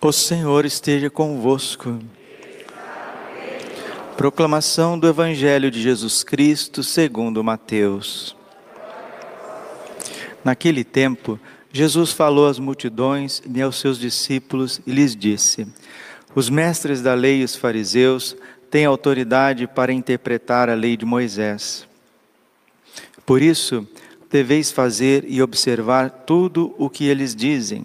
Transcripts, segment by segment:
O Senhor esteja convosco. Proclamação do Evangelho de Jesus Cristo segundo Mateus. Naquele tempo, Jesus falou às multidões e aos seus discípulos e lhes disse: Os mestres da lei e os fariseus têm autoridade para interpretar a lei de Moisés. Por isso, deveis fazer e observar tudo o que eles dizem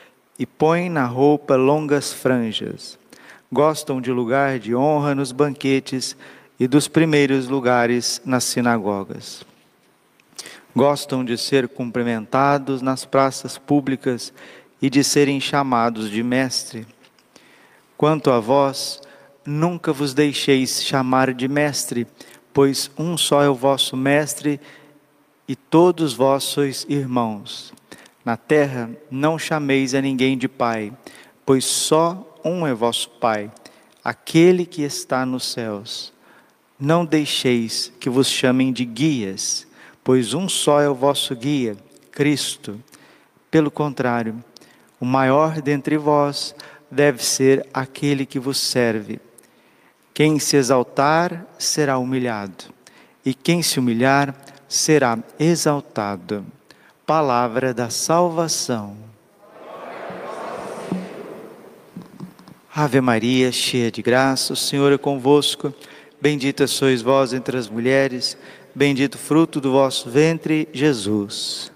e põem na roupa longas franjas. Gostam de lugar de honra nos banquetes e dos primeiros lugares nas sinagogas. Gostam de ser cumprimentados nas praças públicas e de serem chamados de mestre. Quanto a vós, nunca vos deixeis chamar de mestre, pois um só é o vosso mestre e todos vós sois irmãos. Na terra não chameis a ninguém de pai, pois só um é vosso Pai, aquele que está nos céus. Não deixeis que vos chamem de guias, pois um só é o vosso guia, Cristo. Pelo contrário, o maior dentre vós deve ser aquele que vos serve. Quem se exaltar será humilhado, e quem se humilhar será exaltado palavra da salvação. Ave Maria, cheia de graça, o Senhor é convosco. Bendita sois vós entre as mulheres, bendito fruto do vosso ventre, Jesus.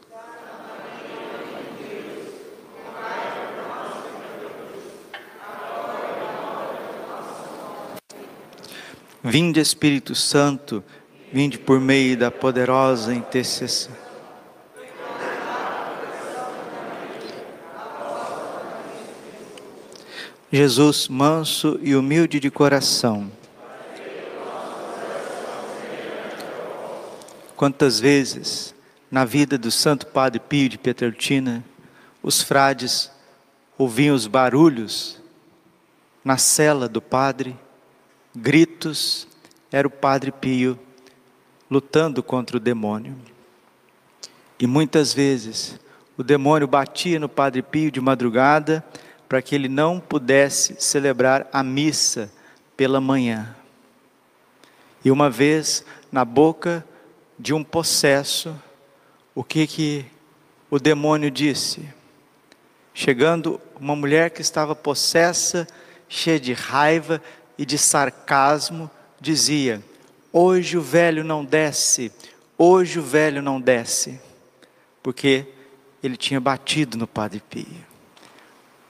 Vinde Espírito Santo, vinde por meio da poderosa intercessão Jesus, manso e humilde de coração. Quantas vezes na vida do Santo Padre Pio de Pietrelcina, os frades ouviam os barulhos na cela do padre, gritos, era o Padre Pio lutando contra o demônio. E muitas vezes o demônio batia no Padre Pio de madrugada para que ele não pudesse celebrar a missa pela manhã. E uma vez, na boca de um possesso, o que que o demônio disse? Chegando uma mulher que estava possessa, cheia de raiva e de sarcasmo, dizia: Hoje o velho não desce, hoje o velho não desce, porque ele tinha batido no Padre Pio.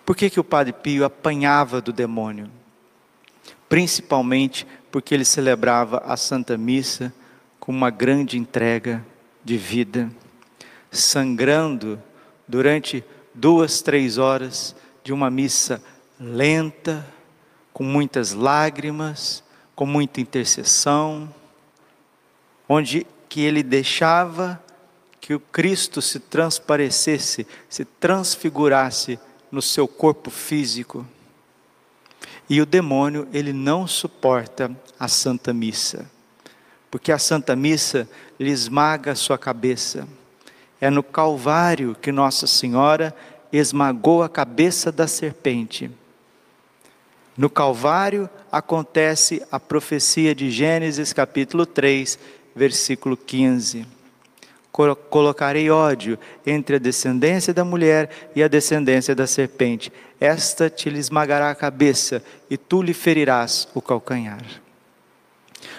Por que, que o Padre Pio apanhava do demônio? Principalmente porque ele celebrava a Santa Missa com uma grande entrega de vida, sangrando durante duas, três horas de uma missa lenta, com muitas lágrimas, com muita intercessão, onde que ele deixava que o Cristo se transparecesse, se transfigurasse no seu corpo físico. E o demônio, ele não suporta a Santa Missa, porque a Santa Missa lhe esmaga a sua cabeça. É no Calvário que Nossa Senhora esmagou a cabeça da serpente. No Calvário acontece a profecia de Gênesis capítulo 3, versículo 15 colocarei ódio entre a descendência da mulher e a descendência da serpente. Esta te lhe esmagará a cabeça e tu lhe ferirás o calcanhar.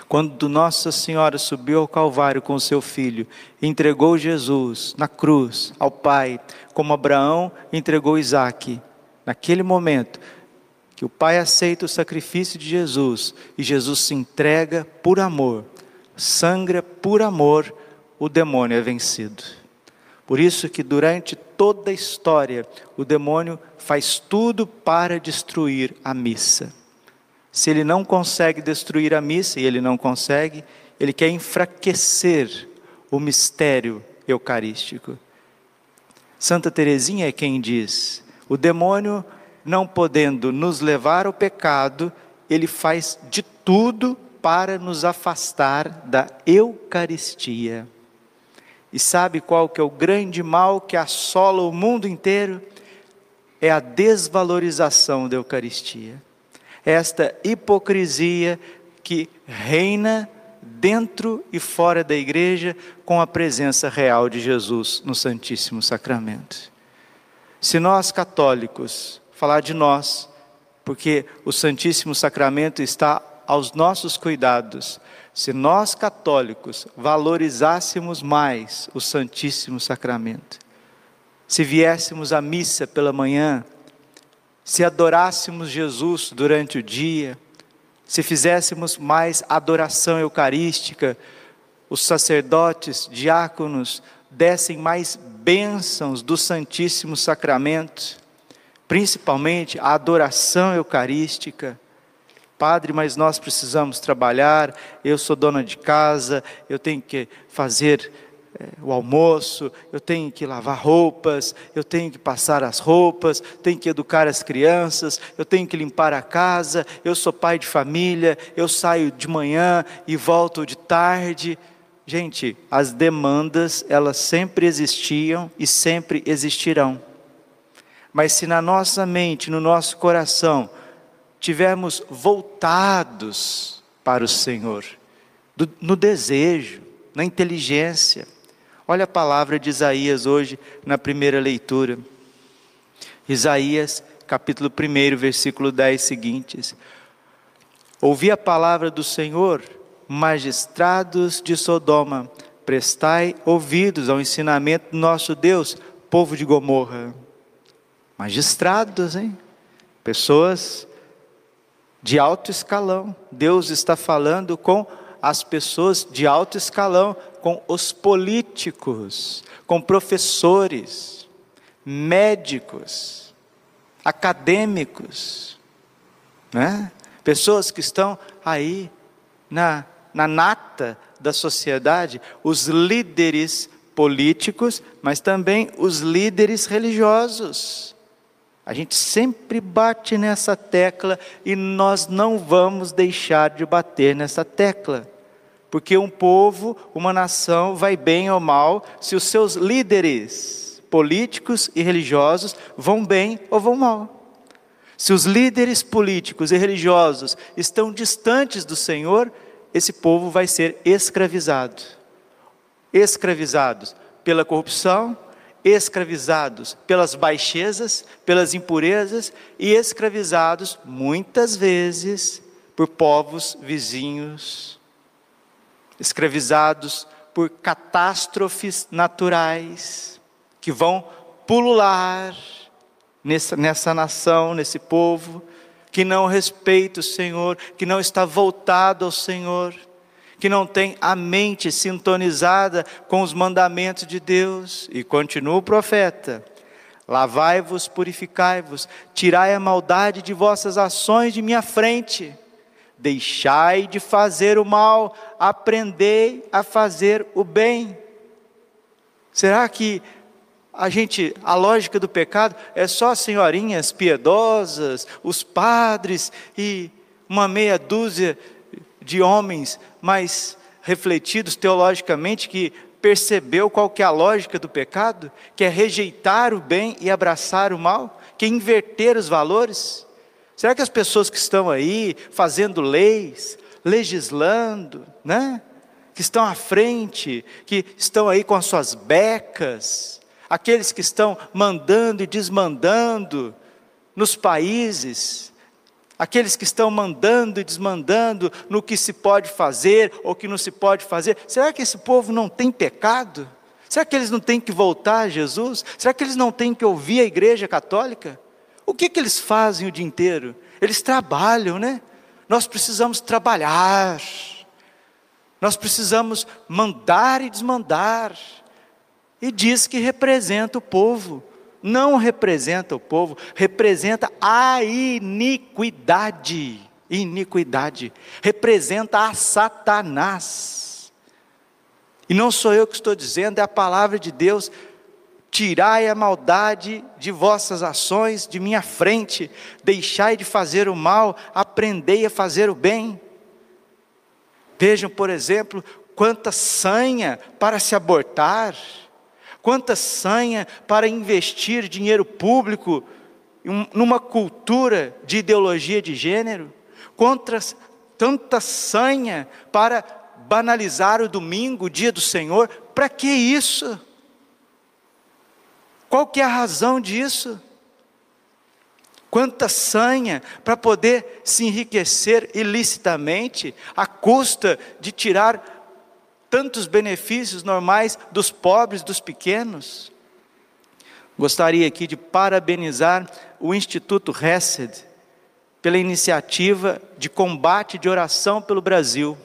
Quando Nossa Senhora subiu ao Calvário com seu filho, entregou Jesus na cruz ao Pai, como Abraão entregou Isaque. Naquele momento, que o Pai aceita o sacrifício de Jesus e Jesus se entrega por amor, sangra por amor o demônio é vencido. Por isso que durante toda a história o demônio faz tudo para destruir a missa. Se ele não consegue destruir a missa, e ele não consegue, ele quer enfraquecer o mistério eucarístico. Santa Teresinha é quem diz: o demônio, não podendo nos levar ao pecado, ele faz de tudo para nos afastar da Eucaristia. E sabe qual que é o grande mal que assola o mundo inteiro? É a desvalorização da Eucaristia. Esta hipocrisia que reina dentro e fora da igreja com a presença real de Jesus no Santíssimo Sacramento. Se nós católicos, falar de nós, porque o Santíssimo Sacramento está aos nossos cuidados, se nós católicos valorizássemos mais o Santíssimo Sacramento, se viéssemos à missa pela manhã, se adorássemos Jesus durante o dia, se fizéssemos mais adoração eucarística, os sacerdotes, diáconos, dessem mais bênçãos do Santíssimo Sacramento, principalmente a adoração eucarística. Padre, mas nós precisamos trabalhar, eu sou dona de casa, eu tenho que fazer é, o almoço, eu tenho que lavar roupas, eu tenho que passar as roupas, tenho que educar as crianças, eu tenho que limpar a casa, eu sou pai de família, eu saio de manhã e volto de tarde. Gente, as demandas, elas sempre existiam e sempre existirão. Mas se na nossa mente, no nosso coração, tivermos voltados para o Senhor, no desejo, na inteligência, Olha a palavra de Isaías hoje na primeira leitura. Isaías, capítulo 1, versículo 10 seguintes. Ouvi a palavra do Senhor, magistrados de Sodoma, prestai ouvidos ao ensinamento do nosso Deus, povo de Gomorra. Magistrados, hein? Pessoas de alto escalão. Deus está falando com as pessoas de alto escalão, com os políticos, com professores, médicos, acadêmicos, né? pessoas que estão aí na, na nata da sociedade, os líderes políticos, mas também os líderes religiosos. A gente sempre bate nessa tecla e nós não vamos deixar de bater nessa tecla. Porque um povo, uma nação vai bem ou mal se os seus líderes políticos e religiosos vão bem ou vão mal. Se os líderes políticos e religiosos estão distantes do Senhor, esse povo vai ser escravizado. Escravizados pela corrupção, escravizados pelas baixezas, pelas impurezas e escravizados muitas vezes por povos vizinhos. Escravizados por catástrofes naturais que vão pulular nessa, nessa nação, nesse povo, que não respeita o Senhor, que não está voltado ao Senhor, que não tem a mente sintonizada com os mandamentos de Deus. E continua o profeta: lavai-vos, purificai-vos, tirai a maldade de vossas ações de minha frente. Deixai de fazer o mal, aprendei a fazer o bem. Será que a gente, a lógica do pecado é só senhorinhas piedosas, os padres e uma meia dúzia de homens mais refletidos teologicamente que percebeu qual que é a lógica do pecado, que é rejeitar o bem e abraçar o mal, que é inverter os valores? Será que as pessoas que estão aí fazendo leis, legislando, né? Que estão à frente, que estão aí com as suas becas, aqueles que estão mandando e desmandando nos países, aqueles que estão mandando e desmandando no que se pode fazer ou que não se pode fazer, será que esse povo não tem pecado? Será que eles não têm que voltar a Jesus? Será que eles não têm que ouvir a igreja católica? O que, que eles fazem o dia inteiro? Eles trabalham, né? Nós precisamos trabalhar, nós precisamos mandar e desmandar. e diz que representa o povo. Não representa o povo, representa a iniquidade. Iniquidade. Representa a Satanás. E não sou eu que estou dizendo, é a palavra de Deus. Tirai a maldade de vossas ações de minha frente, deixai de fazer o mal, aprendei a fazer o bem. Vejam, por exemplo, quanta sanha para se abortar, quanta sanha para investir dinheiro público numa cultura de ideologia de gênero, quantas, tanta sanha para banalizar o domingo, o dia do Senhor, para que isso? Qual que é a razão disso? Quanta sanha para poder se enriquecer ilicitamente, à custa de tirar tantos benefícios normais dos pobres, dos pequenos. Gostaria aqui de parabenizar o Instituto Hesed pela iniciativa de combate de oração pelo Brasil.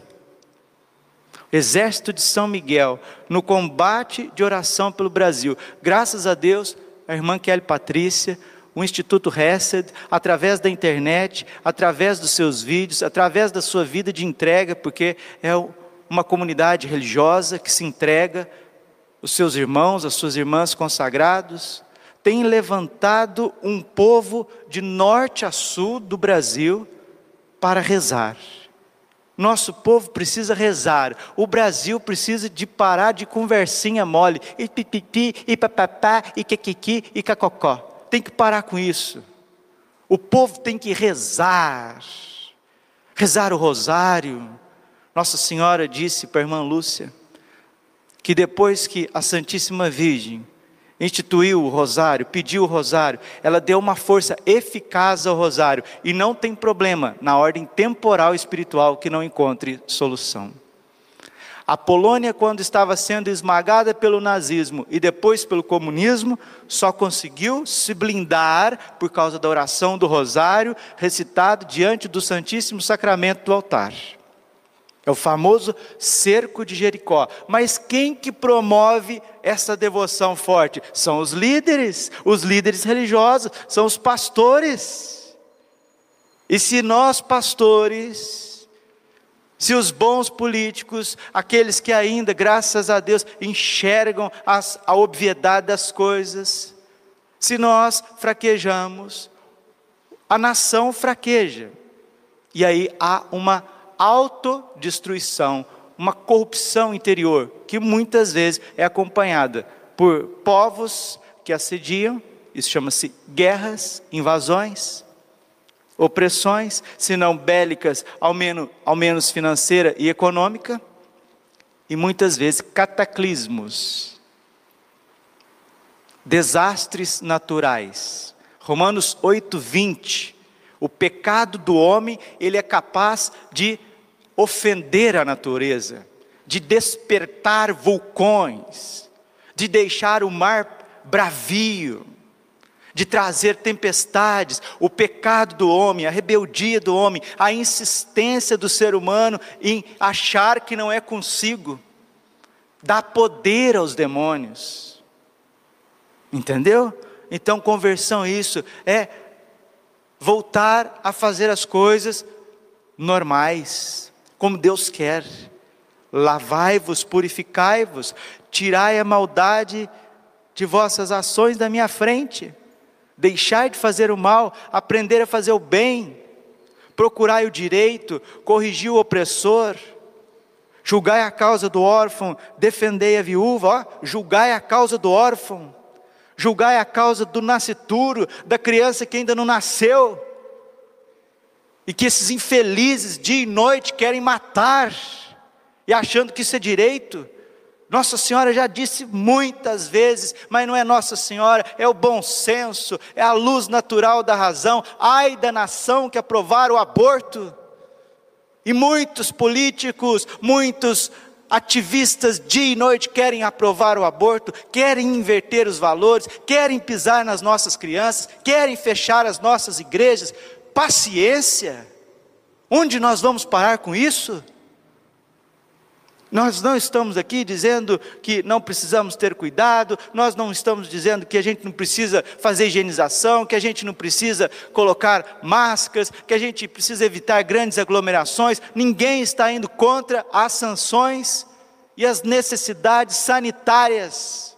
Exército de São Miguel, no combate de oração pelo Brasil. Graças a Deus, a irmã Kelly Patrícia, o Instituto Hesed, através da internet, através dos seus vídeos, através da sua vida de entrega, porque é o uma comunidade religiosa que se entrega, os seus irmãos, as suas irmãs consagrados, tem levantado um povo de norte a sul do Brasil para rezar. Nosso povo precisa rezar. O Brasil precisa de parar de conversinha mole. E pipipi, e papapá, e kikiki, e cacocó. Tem que parar com isso. O povo tem que rezar. Rezar o rosário, nossa Senhora disse para a irmã Lúcia que depois que a Santíssima Virgem instituiu o rosário, pediu o rosário, ela deu uma força eficaz ao rosário e não tem problema na ordem temporal e espiritual que não encontre solução. A Polônia, quando estava sendo esmagada pelo nazismo e depois pelo comunismo, só conseguiu se blindar por causa da oração do rosário recitado diante do Santíssimo Sacramento do altar. É o famoso cerco de Jericó. Mas quem que promove essa devoção forte? São os líderes, os líderes religiosos, são os pastores. E se nós pastores, se os bons políticos, aqueles que ainda, graças a Deus, enxergam as, a obviedade das coisas, se nós fraquejamos, a nação fraqueja. E aí há uma autodestruição, uma corrupção interior, que muitas vezes é acompanhada por povos que assediam, isso chama-se guerras, invasões, opressões, se não bélicas, ao menos, ao menos financeira e econômica, e muitas vezes cataclismos, desastres naturais. Romanos 8, 20. O pecado do homem, ele é capaz de ofender a natureza, de despertar vulcões, de deixar o mar bravio, de trazer tempestades, o pecado do homem, a rebeldia do homem, a insistência do ser humano em achar que não é consigo, dá poder aos demônios. Entendeu? Então, conversão, isso é voltar a fazer as coisas normais, como Deus quer. Lavai-vos, purificai-vos, tirai a maldade de vossas ações da minha frente. Deixai de fazer o mal, aprender a fazer o bem. Procurai o direito, corrigi o opressor. Julgai a causa do órfão, defendei a viúva, ó, julgai a causa do órfão. Julgai a causa do nascituro, da criança que ainda não nasceu e que esses infelizes dia e noite querem matar, e achando que isso é direito. Nossa Senhora já disse muitas vezes, mas não é Nossa Senhora, é o bom senso, é a luz natural da razão. Ai da nação que aprovar o aborto. E muitos políticos, muitos ativistas dia e noite querem aprovar o aborto, querem inverter os valores, querem pisar nas nossas crianças, querem fechar as nossas igrejas, paciência. Onde nós vamos parar com isso? Nós não estamos aqui dizendo que não precisamos ter cuidado, nós não estamos dizendo que a gente não precisa fazer higienização, que a gente não precisa colocar máscaras, que a gente precisa evitar grandes aglomerações. Ninguém está indo contra as sanções e as necessidades sanitárias.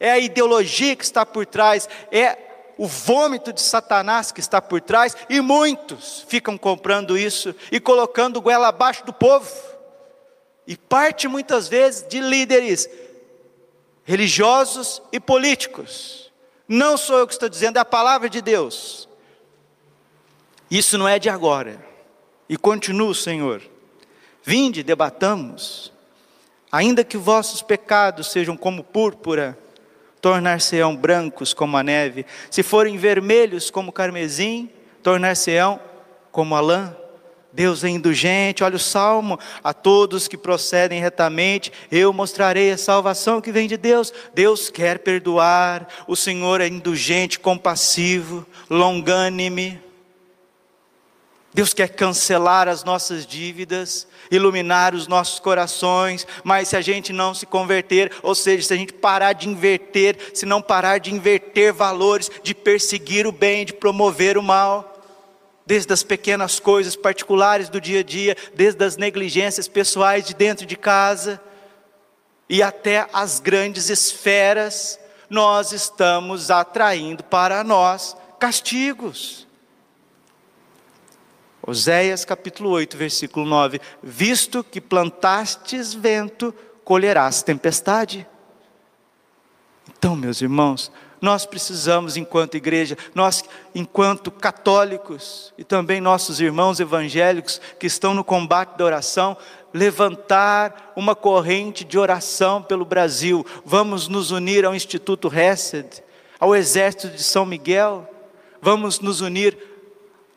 É a ideologia que está por trás, é o vômito de Satanás que está por trás, e muitos ficam comprando isso e colocando goela abaixo do povo. E parte muitas vezes de líderes religiosos e políticos. Não sou eu que estou dizendo, é a palavra de Deus. Isso não é de agora. E continua, Senhor. Vinde, debatamos. Ainda que vossos pecados sejam como púrpura, tornar-se-ão brancos como a neve. Se forem vermelhos como carmesim, tornar-se-ão como a lã. Deus é indulgente, olha o salmo, a todos que procedem retamente, eu mostrarei a salvação que vem de Deus. Deus quer perdoar, o Senhor é indulgente, compassivo, longânime. Deus quer cancelar as nossas dívidas, iluminar os nossos corações, mas se a gente não se converter, ou seja, se a gente parar de inverter, se não parar de inverter valores, de perseguir o bem, de promover o mal, desde as pequenas coisas particulares do dia a dia, desde as negligências pessoais de dentro de casa, e até as grandes esferas, nós estamos atraindo para nós castigos. Oséias capítulo 8, versículo 9: Visto que plantastes vento, colherás tempestade. Então, meus irmãos, nós precisamos, enquanto igreja, nós, enquanto católicos, e também nossos irmãos evangélicos que estão no combate da oração, levantar uma corrente de oração pelo Brasil. Vamos nos unir ao Instituto Hesed, ao Exército de São Miguel, vamos nos unir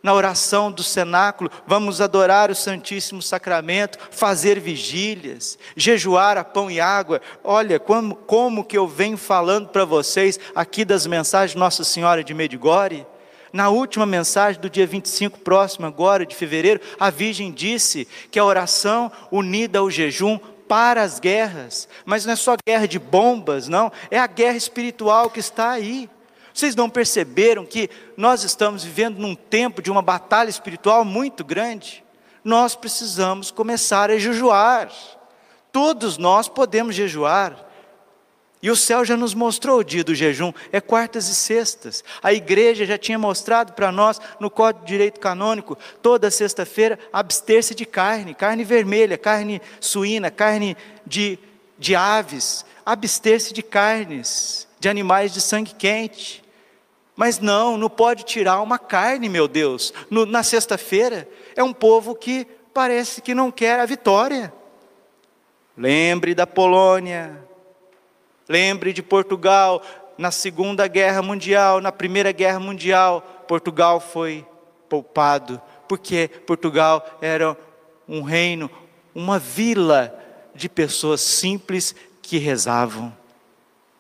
na oração do cenáculo, vamos adorar o Santíssimo Sacramento, fazer vigílias, jejuar a pão e água. Olha como, como que eu venho falando para vocês aqui das mensagens Nossa Senhora de Medigore. Na última mensagem do dia 25 próximo agora de fevereiro, a Virgem disse que a oração unida ao jejum para as guerras, mas não é só guerra de bombas, não, é a guerra espiritual que está aí. Vocês não perceberam que nós estamos vivendo num tempo de uma batalha espiritual muito grande? Nós precisamos começar a jejuar. Todos nós podemos jejuar. E o céu já nos mostrou o dia do jejum, é quartas e sextas. A igreja já tinha mostrado para nós no Código de Direito Canônico, toda sexta-feira, abster-se de carne, carne vermelha, carne suína, carne de, de aves, abster-se de carnes, de animais de sangue quente. Mas não, não pode tirar uma carne, meu Deus. No, na sexta-feira, é um povo que parece que não quer a vitória. Lembre da Polônia, lembre de Portugal, na Segunda Guerra Mundial, na Primeira Guerra Mundial, Portugal foi poupado, porque Portugal era um reino, uma vila de pessoas simples que rezavam,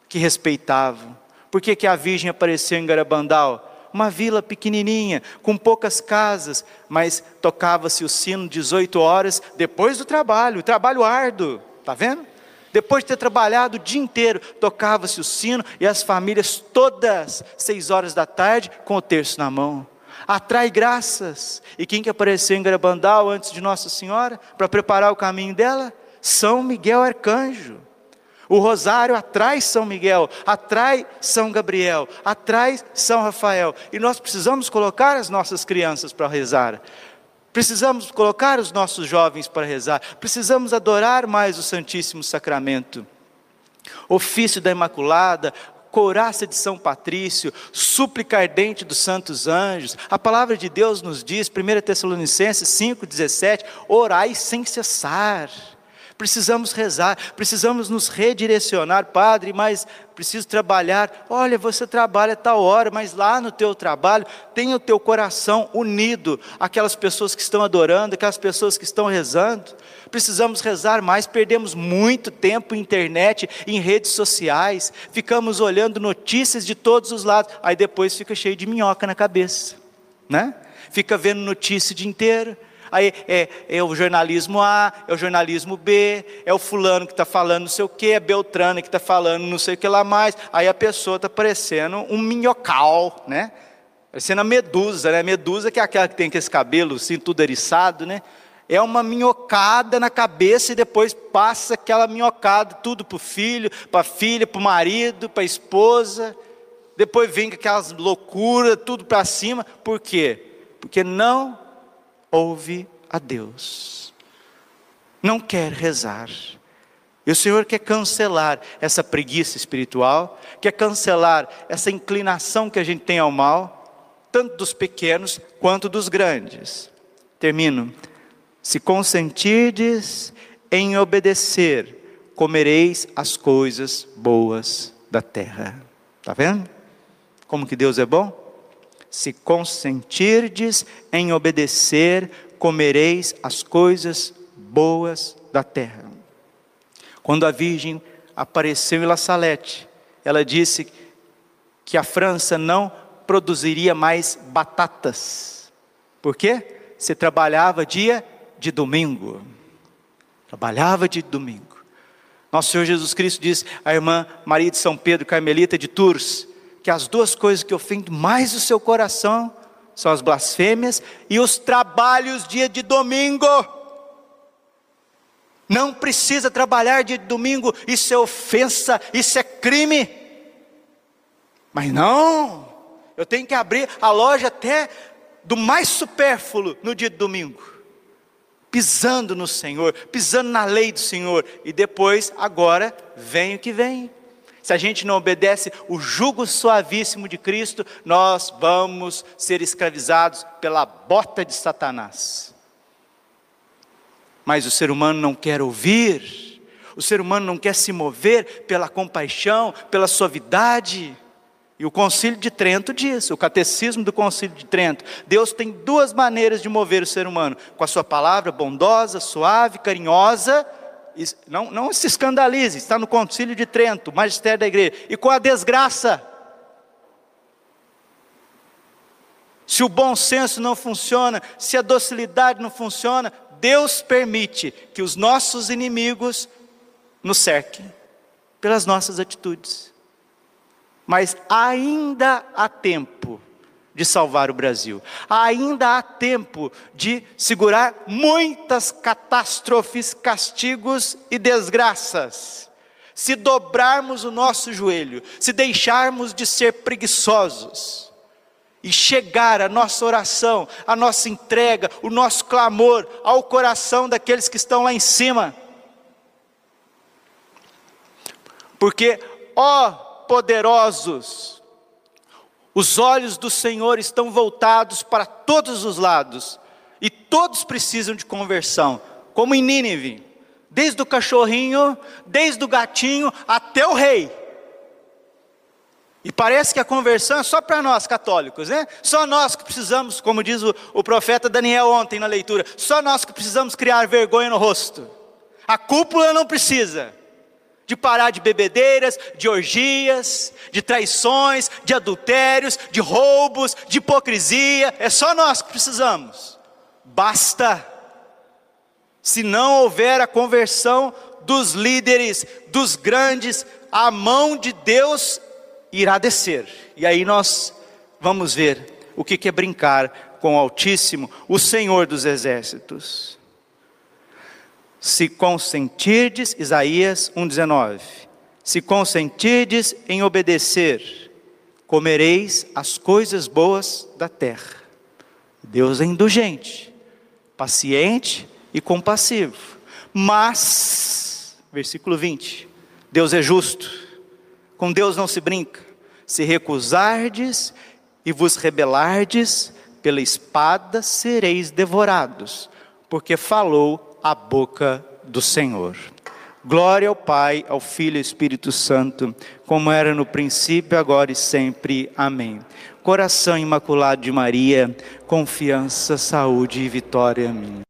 que respeitavam por que, que a Virgem apareceu em Garabandal? Uma vila pequenininha, com poucas casas, mas tocava-se o sino 18 horas depois do trabalho, trabalho árduo, está vendo? Depois de ter trabalhado o dia inteiro, tocava-se o sino e as famílias todas, seis horas da tarde, com o terço na mão. Atrai graças. E quem que apareceu em Garabandal antes de Nossa Senhora, para preparar o caminho dela? São Miguel Arcanjo. O rosário atrai São Miguel, atrai São Gabriel, atrai São Rafael. E nós precisamos colocar as nossas crianças para rezar. Precisamos colocar os nossos jovens para rezar. Precisamos adorar mais o Santíssimo Sacramento. Ofício da Imaculada, couraça de São Patrício, súplica ardente dos santos anjos. A palavra de Deus nos diz, 1 Tessalonicenses 5,17, orai sem cessar. Precisamos rezar, precisamos nos redirecionar, Padre, mas preciso trabalhar. Olha, você trabalha tal hora, mas lá no teu trabalho, tenha o teu coração unido àquelas pessoas que estão adorando, aquelas pessoas que estão rezando. Precisamos rezar mais, perdemos muito tempo em internet, em redes sociais, ficamos olhando notícias de todos os lados, aí depois fica cheio de minhoca na cabeça, né? Fica vendo notícia o dia inteiro, Aí é, é o jornalismo A, é o jornalismo B, é o fulano que está falando não sei o que, é Beltrano que está falando não sei o que lá mais. Aí a pessoa está parecendo um minhocal, né? Parecendo a medusa, né? Medusa que é aquela que tem aquele cabelo assim, tudo eriçado, né? É uma minhocada na cabeça e depois passa aquela minhocada tudo para o filho, para a filha, para o marido, para a esposa. Depois vem aquelas loucuras, tudo para cima. Por quê? Porque não ouve a Deus. Não quer rezar. E o Senhor quer cancelar essa preguiça espiritual, quer cancelar essa inclinação que a gente tem ao mal tanto dos pequenos quanto dos grandes. Termino. Se consentirdes em obedecer, comereis as coisas boas da terra. Está vendo? Como que Deus é bom? Se consentirdes em obedecer, comereis as coisas boas da terra. Quando a Virgem apareceu em La Salette, ela disse que a França não produziria mais batatas. Por quê? Você trabalhava dia de domingo. Trabalhava de domingo. Nosso Senhor Jesus Cristo diz à irmã Maria de São Pedro, Carmelita de Tours, que as duas coisas que ofendem mais o seu coração são as blasfêmias e os trabalhos dia de domingo. Não precisa trabalhar de domingo, isso é ofensa, isso é crime. Mas não, eu tenho que abrir a loja até do mais supérfluo no dia de domingo. Pisando no Senhor, pisando na lei do Senhor. E depois, agora, vem o que vem. Se a gente não obedece o jugo suavíssimo de Cristo, nós vamos ser escravizados pela bota de Satanás. Mas o ser humano não quer ouvir, o ser humano não quer se mover pela compaixão, pela suavidade. E o Concílio de Trento diz, o catecismo do Concílio de Trento, Deus tem duas maneiras de mover o ser humano: com a sua palavra bondosa, suave, carinhosa, não, não se escandalize, está no Concílio de Trento, magistério da igreja, e com a desgraça. Se o bom senso não funciona, se a docilidade não funciona, Deus permite que os nossos inimigos nos cerquem pelas nossas atitudes. Mas ainda há tempo de salvar o Brasil. Ainda há tempo de segurar muitas catástrofes, castigos e desgraças. Se dobrarmos o nosso joelho, se deixarmos de ser preguiçosos e chegar a nossa oração, a nossa entrega, o nosso clamor ao coração daqueles que estão lá em cima. Porque, ó poderosos. Os olhos do Senhor estão voltados para todos os lados, e todos precisam de conversão, como em Nínive, desde o cachorrinho, desde o gatinho até o rei. E parece que a conversão é só para nós católicos, né? Só nós que precisamos, como diz o, o profeta Daniel ontem na leitura, só nós que precisamos criar vergonha no rosto. A cúpula não precisa de parar de bebedeiras, de orgias, de traições, de adultérios, de roubos, de hipocrisia. É só nós que precisamos. Basta. Se não houver a conversão dos líderes, dos grandes, a mão de Deus irá descer. E aí nós vamos ver o que é brincar com o Altíssimo, o Senhor dos Exércitos se consentirdes, Isaías 1,19: se consentirdes em obedecer, comereis as coisas boas da terra. Deus é indulgente, paciente e compassivo. Mas, versículo 20, Deus é justo, com Deus não se brinca. Se recusardes e vos rebelardes, pela espada sereis devorados, porque falou a boca do Senhor. Glória ao Pai, ao Filho e ao Espírito Santo, como era no princípio, agora e sempre. Amém. Coração imaculado de Maria, confiança, saúde e vitória minha.